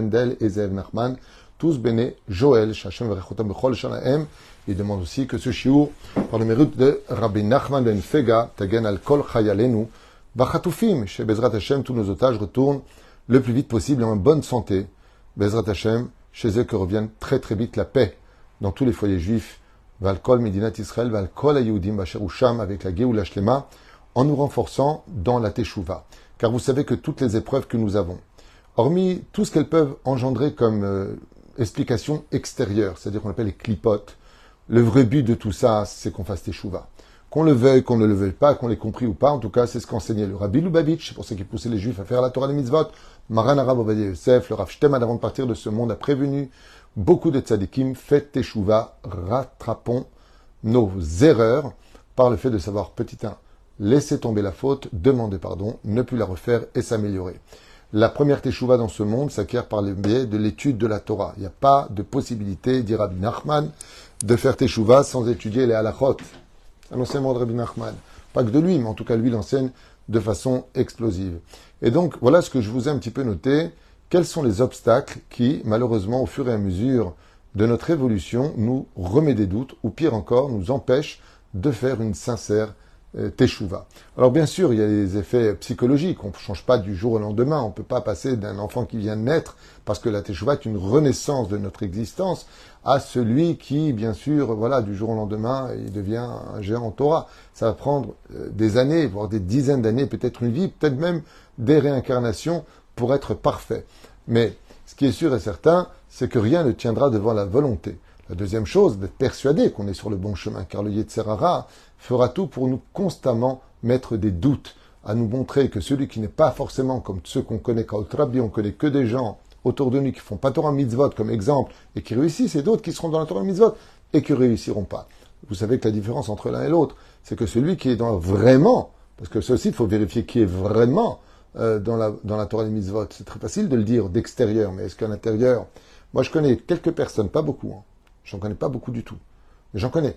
Mendel et Zev Nachman, tous béné Joël, Shachem Verechotam Bechol Shanaem. Il demande aussi que ce shiur, par le mérite de Rabbi Nachman ben Fega, Tagen al Kol Chayalenu, Bachatufim, chez Bezrat Hashem, tous nos otages retournent le plus vite possible en bonne santé. Bezrat Hashem, chez eux que revienne très très vite la paix dans tous les foyers juifs. Valkol Medinat Israël, Valkol Ayudim, Basher Usham, avec la Géoula Shlema, en nous renforçant dans la Teshuvah. Car vous savez que toutes les épreuves que nous avons, hormis tout ce qu'elles peuvent engendrer comme euh, explication extérieure, c'est-à-dire qu'on appelle les clipotes, le vrai but de tout ça, c'est qu'on fasse Teshuvah. Qu'on le veuille, qu'on ne le veuille pas, qu'on l'ait compris ou pas, en tout cas, c'est ce qu'enseignait le Rabbi Lubavitch, c'est pour ça qu'il poussait les Juifs à faire la Torah des mitzvot. Maran Arab Obadiah Yosef, le Rav avant de partir de ce monde, a prévenu beaucoup de tzadikim, faites teshuva, rattrapons nos erreurs par le fait de savoir, petit 1, laisser tomber la faute, demander pardon, ne plus la refaire et s'améliorer. La première teshuva dans ce monde s'acquiert par le biais de l'étude de la Torah. Il n'y a pas de possibilité, dit Rabbi Nachman, de faire teshuva sans étudier les halachot. C'est un enseignement de Rabbi Nachman. Pas que de lui, mais en tout cas lui l'enseigne de façon explosive. Et donc voilà ce que je vous ai un petit peu noté. Quels sont les obstacles qui, malheureusement, au fur et à mesure de notre évolution, nous remet des doutes, ou pire encore, nous empêchent de faire une sincère teshuva. Alors bien sûr, il y a des effets psychologiques. On ne change pas du jour au lendemain. On ne peut pas passer d'un enfant qui vient de naître, parce que la teshuva est une renaissance de notre existence, à celui qui, bien sûr, voilà, du jour au lendemain, il devient un géant Torah. Ça va prendre euh, des années, voire des dizaines d'années, peut-être une vie, peut-être même des réincarnations pour être parfait. Mais ce qui est sûr et certain, c'est que rien ne tiendra devant la volonté. La deuxième chose, d'être persuadé qu'on est sur le bon chemin, car le Yetzerara fera tout pour nous constamment mettre des doutes, à nous montrer que celui qui n'est pas forcément comme ceux qu'on connaît qu'à Trabi, on connaît que des gens autour de nous qui font pas Torah mitzvot comme exemple et qui réussissent, et d'autres qui seront dans la Torah mitzvot et qui réussiront pas. Vous savez que la différence entre l'un et l'autre, c'est que celui qui est dans vraiment, parce que ceci, il faut vérifier qui est vraiment euh, dans, la, dans la Torah mitzvot. C'est très facile de le dire d'extérieur, mais est-ce qu'à l'intérieur? Moi, je connais quelques personnes, pas beaucoup, hein. J'en connais pas beaucoup du tout, mais j'en connais.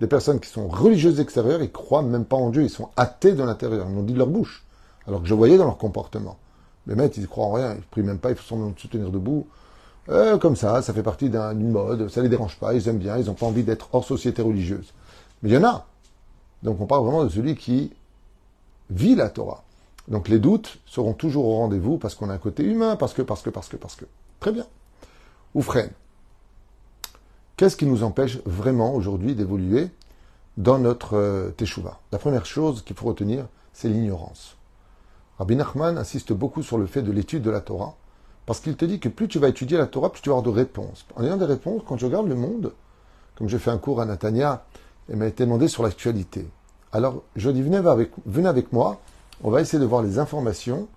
Des personnes qui sont religieuses extérieures, ils croient même pas en Dieu, ils sont athées de l'intérieur, ils l'ont dit de leur bouche, alors que je voyais dans leur comportement. Les maîtres, ils croient en rien, ils prient même pas, ils font se tenir debout. Euh, comme ça, ça fait partie d'une mode, ça les dérange pas, ils aiment bien, ils n'ont pas envie d'être hors société religieuse. Mais il y en a. Donc on parle vraiment de celui qui vit la Torah. Donc les doutes seront toujours au rendez-vous parce qu'on a un côté humain, parce que, parce que, parce que, parce que. Très bien. Ou freine. Qu'est-ce qui nous empêche vraiment aujourd'hui d'évoluer dans notre euh, teshuva? La première chose qu'il faut retenir, c'est l'ignorance. Rabbi Nachman insiste beaucoup sur le fait de l'étude de la Torah, parce qu'il te dit que plus tu vas étudier la Torah, plus tu vas avoir de réponses. En ayant des réponses, quand je regarde le monde, comme j'ai fait un cours à Natania, il m'a été demandé sur l'actualité. Alors je dis, venez avec, venez avec moi, on va essayer de voir les informations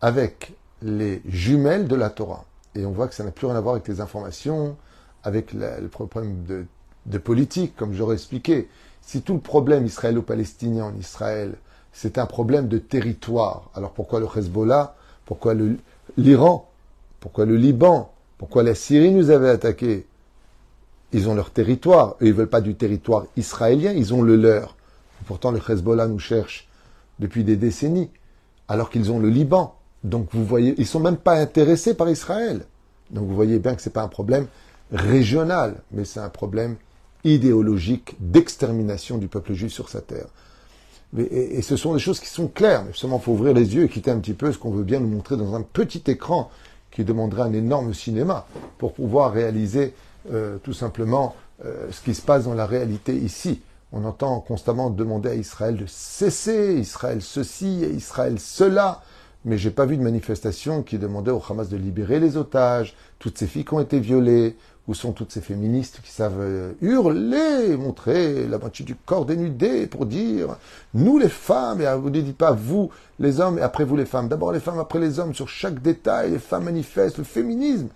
avec les jumelles de la Torah. Et on voit que ça n'a plus rien à voir avec les informations, avec le problème de, politique, comme j'aurais expliqué. Si tout le problème israélo-palestinien en Israël, c'est un problème de territoire, alors pourquoi le Hezbollah Pourquoi l'Iran Pourquoi le Liban Pourquoi la Syrie nous avait attaqués? Ils ont leur territoire. Ils ne veulent pas du territoire israélien, ils ont le leur. pourtant, le Hezbollah nous cherche depuis des décennies, alors qu'ils ont le Liban. Donc vous voyez, ils sont même pas intéressés par Israël. Donc vous voyez bien que ce n'est pas un problème régional, mais c'est un problème idéologique d'extermination du peuple juif sur sa terre. Et, ce sont des choses qui sont claires, mais seulement il faut ouvrir les yeux et quitter un petit peu ce qu'on veut bien nous montrer dans un petit écran qui demanderait un énorme cinéma pour pouvoir réaliser euh, tout simplement euh, ce qui se passe dans la réalité ici. On entend constamment demander à Israël de cesser, Israël ceci et Israël cela. Mais j'ai pas vu de manifestation qui demandait au Hamas de libérer les otages, toutes ces filles qui ont été violées, où sont toutes ces féministes qui savent euh, hurler, montrer la moitié du corps dénudé pour dire nous les femmes, et vous ne dites pas vous les hommes et après vous les femmes. D'abord les femmes, après les hommes, sur chaque détail, les femmes manifestent le féminisme.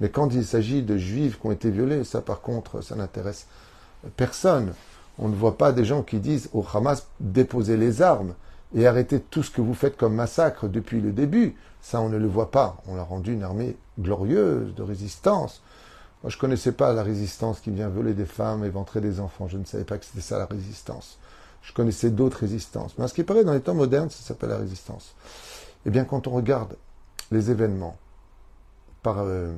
Mais quand il s'agit de juifs qui ont été violés, ça par contre, ça n'intéresse personne. On ne voit pas des gens qui disent au Hamas déposez les armes et arrêtez tout ce que vous faites comme massacre depuis le début. Ça, on ne le voit pas. On a rendu une armée glorieuse de résistance. Je ne connaissais pas la résistance qui vient voler des femmes et ventrer des enfants. Je ne savais pas que c'était ça la résistance. Je connaissais d'autres résistances. Mais ce qui paraît dans les temps modernes, ça s'appelle la résistance. Eh bien, quand on regarde les événements par euh,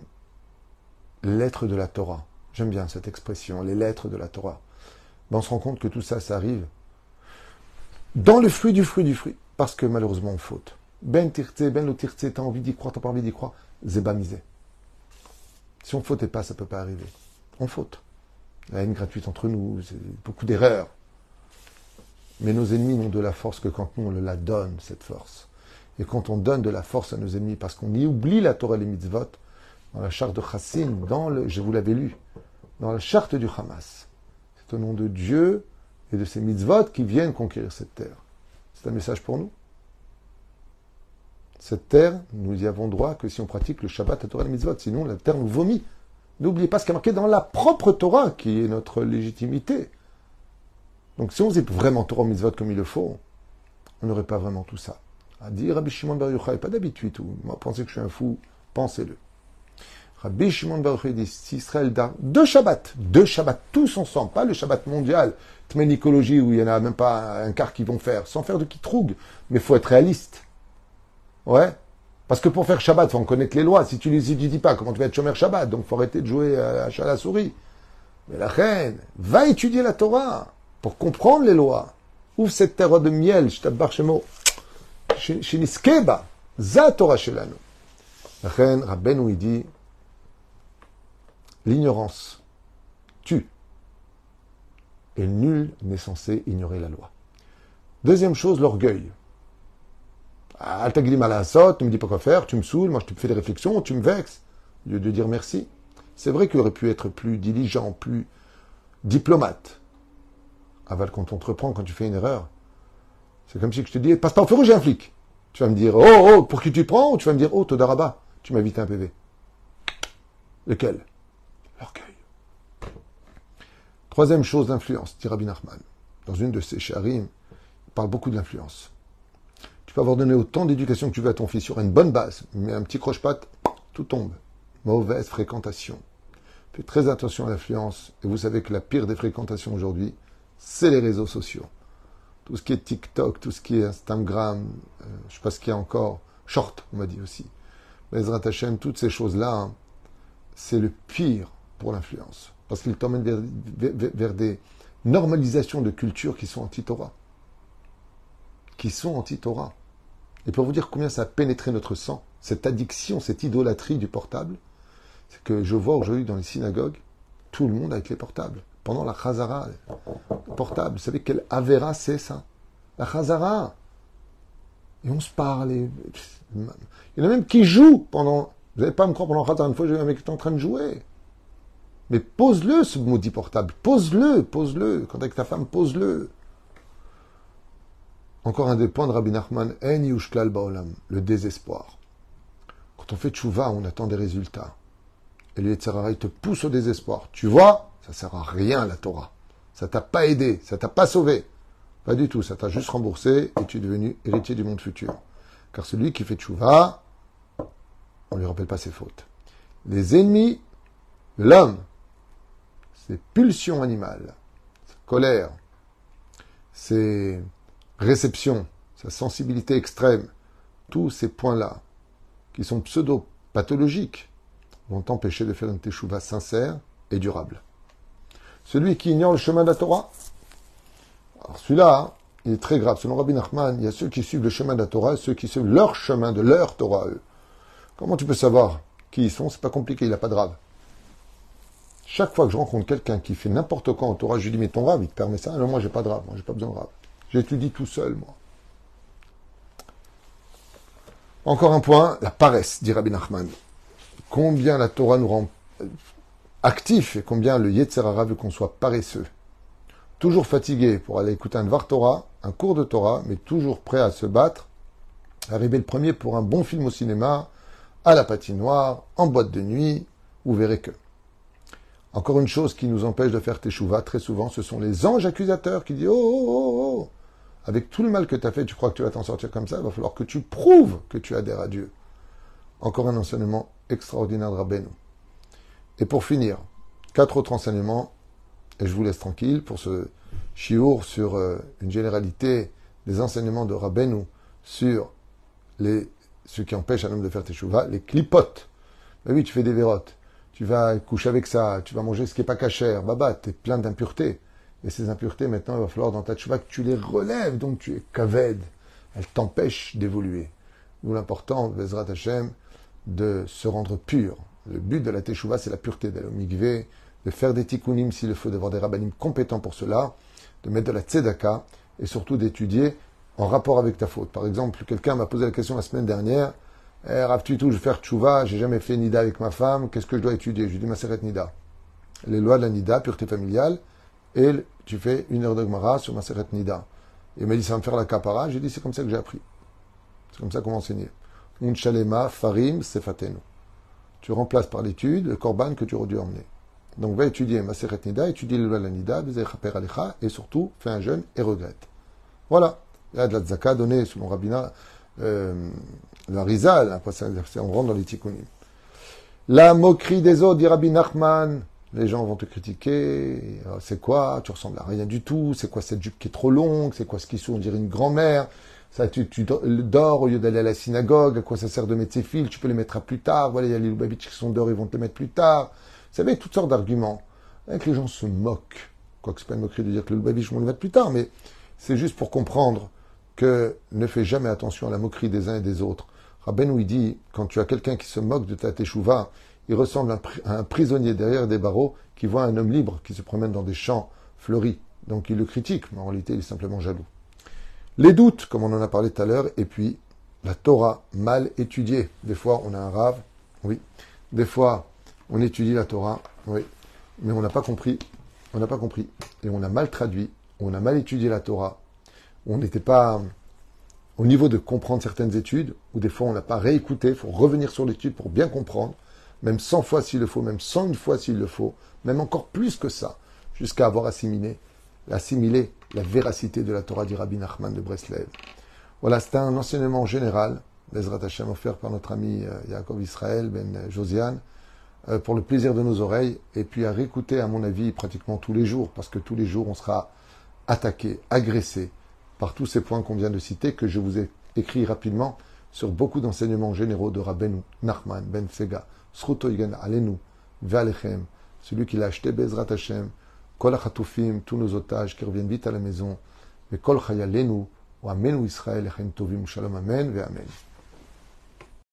les lettres de la Torah. J'aime bien cette expression, les lettres de la Torah. Ben, on se rend compte que tout ça, ça arrive dans le fruit du fruit du fruit. Parce que malheureusement, on faute. Ben tirtse, ben lo tirtse, t'as envie d'y croire, t'as pas envie d'y croire. Zébamisé. Si on fautait pas, ça ne peut pas arriver. On faute. La haine gratuite entre nous, c'est beaucoup d'erreurs. Mais nos ennemis n'ont de la force que quand nous, on la donne, cette force. Et quand on donne de la force à nos ennemis, parce qu'on y oublie la Torah et les mitzvot, dans la charte de Chassin, dans le, je vous l'avais lu, dans la charte du Hamas, c'est au nom de Dieu et de ses mitzvot qui viennent conquérir cette terre. C'est un message pour nous. Cette terre, nous y avons droit que si on pratique le Shabbat, la Torah et mitzvot. Sinon, la terre nous vomit. N'oubliez pas ce qui est marqué dans la propre Torah, qui est notre légitimité. Donc si on faisait vraiment Torah mitzvot comme il le faut, on n'aurait pas vraiment tout ça. À dire Rabbi Shimon Bar Yochai, pas d'habitude, moi pensez que je suis un fou, pensez-le. Rabbi Shimon Bar Yochai dit, si Israël a deux Shabbats, deux Shabbats tous ensemble, pas le Shabbat mondial, tménicologie où il n'y en a même pas un quart qui vont faire, sans faire de kitroug, mais faut être réaliste. Ouais. Parce que pour faire Shabbat, il faut en connaître les lois. Si tu ne dis pas, comment tu vas être chômeur Shabbat? Donc, faut arrêter de jouer à, à la souris. Mais la reine, va étudier la Torah pour comprendre les lois. Ouvre cette terre de miel, je t'abbarre chez moi. Chez Niskeba, za Torah shelanu. La reine, Rabbeinu, il dit, l'ignorance tue. Et nul n'est censé ignorer la loi. Deuxième chose, l'orgueil. Ah, tu me dis pas quoi faire, tu me saoules, moi je te fais des réflexions, tu me vexes, au lieu de dire merci. C'est vrai qu'il aurait pu être plus diligent, plus diplomate. Aval, quand on te reprend, quand tu fais une erreur, c'est comme si je te dis, passe pas au feu rouge, j'ai un flic. Tu vas me dire, oh, oh, pour qui tu prends Ou tu vas me dire, oh, Todaraba, tu m'as vite un PV. Lequel? L'orgueil. Troisième chose, l'influence, dit Rabbi Nachman. Dans une de ses charim, il parle beaucoup de l'influence. Peux avoir donné autant d'éducation que tu veux à ton fils sur une bonne base, mais un petit croche-patte, tout tombe. Mauvaise fréquentation. Fais très attention à l'influence. Et vous savez que la pire des fréquentations aujourd'hui, c'est les réseaux sociaux. Tout ce qui est TikTok, tout ce qui est Instagram, euh, je ne sais pas ce qu'il y a encore, Short, on m'a dit aussi. Mais Hashem, toutes ces choses-là, hein, c'est le pire pour l'influence. Parce qu'il t'emmène vers, vers, des normalisations de culture qui sont anti-Torah. Qui sont anti-Torah. Et pour vous dire combien ça a pénétré notre sang, cette addiction, cette idolâtrie du portable, c'est que je vois aujourd'hui dans les synagogues, tout le monde avec les portables. Pendant la chazara, portable, vous savez quel avéra c'est ça? La chazara. Et on se parle. Il y en a même qui jouent pendant. Vous n'allez pas me croire pendant chazara, une fois j'ai un mec qui est en train de jouer. Mais pose-le ce maudit portable. Pose-le, pose-le. Quand avec ta femme, pose-le. Encore un des points de Rabbi Nachman, Baolam, le désespoir. Quand on fait tchouva, on attend des résultats. Et le il te pousse au désespoir. Tu vois, ça sert à rien la Torah. Ça t'a pas aidé, ça t'a pas sauvé. Pas du tout, ça t'a juste remboursé et tu es devenu héritier du monde futur. Car celui qui fait tchouva, on ne lui rappelle pas ses fautes. Les ennemis l'homme, ses pulsions animales, sa colère, ses réception, sa sensibilité extrême, tous ces points-là, qui sont pseudo-pathologiques, vont t'empêcher de faire une teshuva sincère et durable. Celui qui ignore le chemin de la Torah, alors celui-là, il est très grave. Selon Rabbi Nachman, il y a ceux qui suivent le chemin de la Torah ceux qui suivent leur chemin de leur Torah, eux. Comment tu peux savoir qui ils sont? C'est pas compliqué, il n'a pas de rave. Chaque fois que je rencontre quelqu'un qui fait n'importe quoi en Torah, je lui dis, mais ton rave, il te permet ça? Non, moi, j'ai pas de rave, moi, j'ai pas besoin de rave. J'étudie tout seul, moi. Encore un point, la paresse, dit Rabbi Nachman. Combien la Torah nous rend actifs et combien le Yetzerara veut qu'on soit paresseux. Toujours fatigué pour aller écouter un Dvar Torah, un cours de Torah, mais toujours prêt à se battre. Arriver le premier pour un bon film au cinéma, à la patinoire, en boîte de nuit, vous verrez que. Encore une chose qui nous empêche de faire teshuva très souvent, ce sont les anges accusateurs qui disent oh, oh, oh, oh avec tout le mal que tu as fait, tu crois que tu vas t'en sortir comme ça, il va falloir que tu prouves que tu adhères à Dieu. Encore un enseignement extraordinaire de Rabbeinu. Et pour finir, quatre autres enseignements, et je vous laisse tranquille pour ce chiour sur euh, une généralité des enseignements de Rabbeinu sur ce qui empêche un homme de faire teshuva, les clipotes. Ben oui, tu fais des vérotes. Tu vas coucher avec ça, tu vas manger ce qui n'est pas cachère. Baba, tu es plein d'impuretés. Et ces impuretés, maintenant, il va falloir dans ta tchouva que tu les relèves. Donc tu es kaved. Elles t'empêchent d'évoluer. D'où l'important, Bezrat Hashem, de se rendre pur. Le but de la teshuva, c'est la pureté, d'aller au mikvé, de faire des tikkunim s'il le faut, d'avoir des rabbinim compétents pour cela, de mettre de la tzedaka, et surtout d'étudier en rapport avec ta faute. Par exemple, quelqu'un m'a posé la question la semaine dernière, eh, Rav je vais faire tchouva, j'ai jamais fait nida avec ma femme, qu'est-ce que je dois étudier? Je lui dis Maseret Nida. Les lois de la nida, pureté familiale, et tu fais une heure de Gemara sur Maseret Nida. Il m'a dit, ça va me faire la capara. J'ai dit, c'est comme ça que j'ai appris. C'est comme ça qu'on m'a enseigné. Un chalema, farim, sefatenu. Tu remplaces par l'étude le korban que tu aurais dû emmener. Donc va étudier Maseret Nida, étudier le Nida, et surtout, fais un jeûne et regrette. Voilà. Il y a de la tzaka donnée selon Rabbina, euh, la Rizal, on rentre dans les tikkunim. La moquerie des autres, dit Rabbi Nachman. Les gens vont te critiquer. Euh, c'est quoi Tu ressembles à rien du tout. C'est quoi cette jupe qui est trop longue C'est quoi ce qui on dirait une grand-mère ça, tu, dors au lieu d'aller à la synagogue. À quoi ça sert de mettre ces fils Tu peux les mettre à plus tard. Voilà, il y a les Lubavitch qui sont dehors, ils vont te les mettre plus tard. Vous savez, toutes sortes d'arguments. Avec les gens se moquent. Quoique c'est pas une moquerie de dire que le Lubavitch, vont le mettre plus tard, mais c'est juste pour comprendre que ne fais jamais attention à la moquerie des uns et des autres. Rabbeinu, il dit, quand tu as quelqu'un qui se moque de ta teshuva, il ressemble à un prisonnier derrière des barreaux qui voit un homme libre qui se promène dans des champs fleuris. Donc il le critique, mais en réalité il est simplement jaloux. Les doutes, comme on en a parlé tout à l'heure, et puis la Torah mal étudiée. Des fois on a un rave, oui. Des fois on étudie la Torah, oui. Mais on n'a pas compris. On n'a pas compris. Et on a mal traduit. On a mal étudié la Torah. On n'était pas au niveau de comprendre certaines études, ou des fois on n'a pas réécouté, il faut revenir sur l'étude pour bien comprendre même 100 fois s'il le faut, même 101 fois s'il le faut, même encore plus que ça, jusqu'à avoir assimilé, assimilé la véracité de la Torah du Rabbi Nachman de Breslev. Voilà, c'est un enseignement général, Bezrat Hashem, offert par notre ami euh, Yaakov Israël, Ben Josiane, euh, pour le plaisir de nos oreilles, et puis à réécouter, à mon avis, pratiquement tous les jours, parce que tous les jours, on sera attaqué, agressé par tous ces points qu'on vient de citer, que je vous ai écrit rapidement sur beaucoup d'enseignements généraux de Rabbeinu, Nachman, Ben Fega, Alenu, Ve'alechem, celui qui l'a acheté, Bezrat Hashem, Kol HaChatufim, tous nos otages qui reviennent vite à la maison, mais Kol Chayalenu, ou Amenu Israël, Echem Tovim, Shalom Amen, Ve'amen.